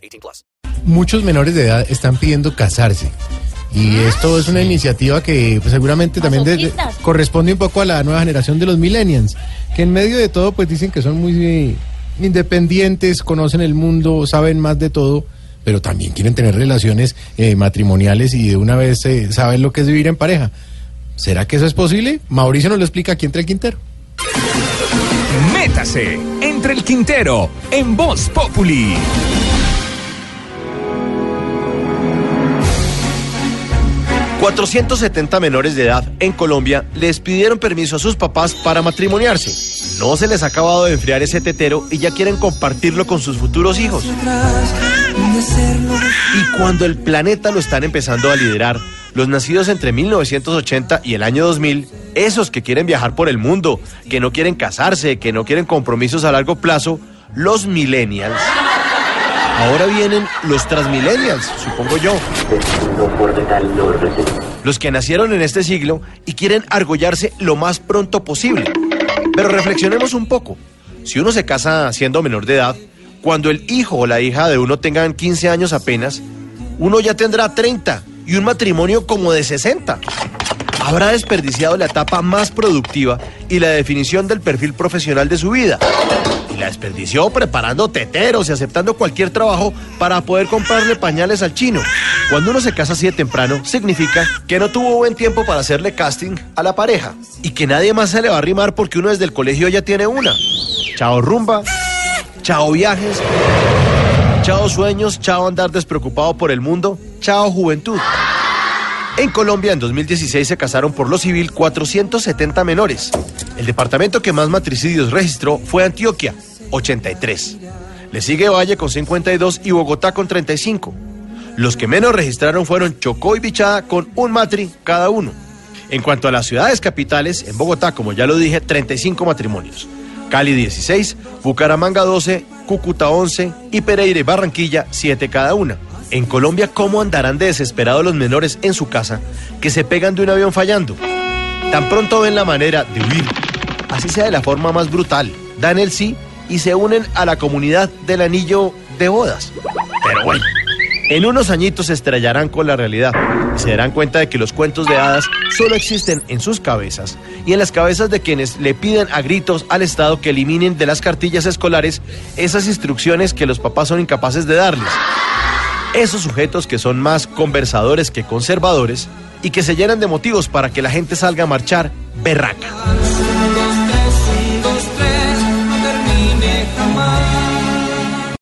18 plus. Muchos menores de edad están pidiendo casarse. Y esto es una iniciativa que pues, seguramente también de- de- Masoquistas. corresponde un poco a la nueva generación de los millennials, que en medio de todo pues dicen que son muy independientes, conocen el mundo, saben más de todo, pero también quieren tener relaciones eh, matrimoniales y de una vez eh, saben lo que es vivir en pareja. ¿Será que eso es posible? Mauricio nos lo explica aquí entre el Quintero. Métase entre el Quintero en Voz Populi. ...470 menores de edad en Colombia les pidieron permiso a sus papás para matrimoniarse. No se les ha acabado de enfriar ese tetero y ya quieren compartirlo con sus futuros hijos. Y cuando el planeta lo están empezando a liderar, los nacidos entre 1980 y el año 2000, esos que quieren viajar por el mundo, que no quieren casarse, que no quieren compromisos a largo plazo, los millennials. Ahora vienen los transmillennials, supongo yo. Los que nacieron en este siglo y quieren argollarse lo más pronto posible. Pero reflexionemos un poco. Si uno se casa siendo menor de edad, cuando el hijo o la hija de uno tengan 15 años apenas, uno ya tendrá 30 y un matrimonio como de 60. Habrá desperdiciado la etapa más productiva y la definición del perfil profesional de su vida. La desperdició preparando teteros y aceptando cualquier trabajo para poder comprarle pañales al chino. Cuando uno se casa así de temprano, significa que no tuvo buen tiempo para hacerle casting a la pareja. Y que nadie más se le va a arrimar porque uno desde el colegio ya tiene una. Chao rumba, chao viajes, chao sueños, chao andar despreocupado por el mundo, chao juventud. En Colombia, en 2016, se casaron por lo civil 470 menores. El departamento que más matricidios registró fue Antioquia, 83. Le sigue Valle con 52 y Bogotá con 35. Los que menos registraron fueron Chocó y Bichada con un matri cada uno. En cuanto a las ciudades capitales, en Bogotá, como ya lo dije, 35 matrimonios. Cali 16, Bucaramanga 12, Cúcuta 11 y Pereira y Barranquilla 7 cada una. En Colombia, ¿cómo andarán de desesperados los menores en su casa que se pegan de un avión fallando? Tan pronto ven la manera de huir, así sea de la forma más brutal, dan el sí y se unen a la comunidad del anillo de bodas. Pero bueno, en unos añitos se estrellarán con la realidad y se darán cuenta de que los cuentos de hadas solo existen en sus cabezas y en las cabezas de quienes le piden a gritos al Estado que eliminen de las cartillas escolares esas instrucciones que los papás son incapaces de darles. Esos sujetos que son más conversadores que conservadores y que se llenan de motivos para que la gente salga a marchar berraca.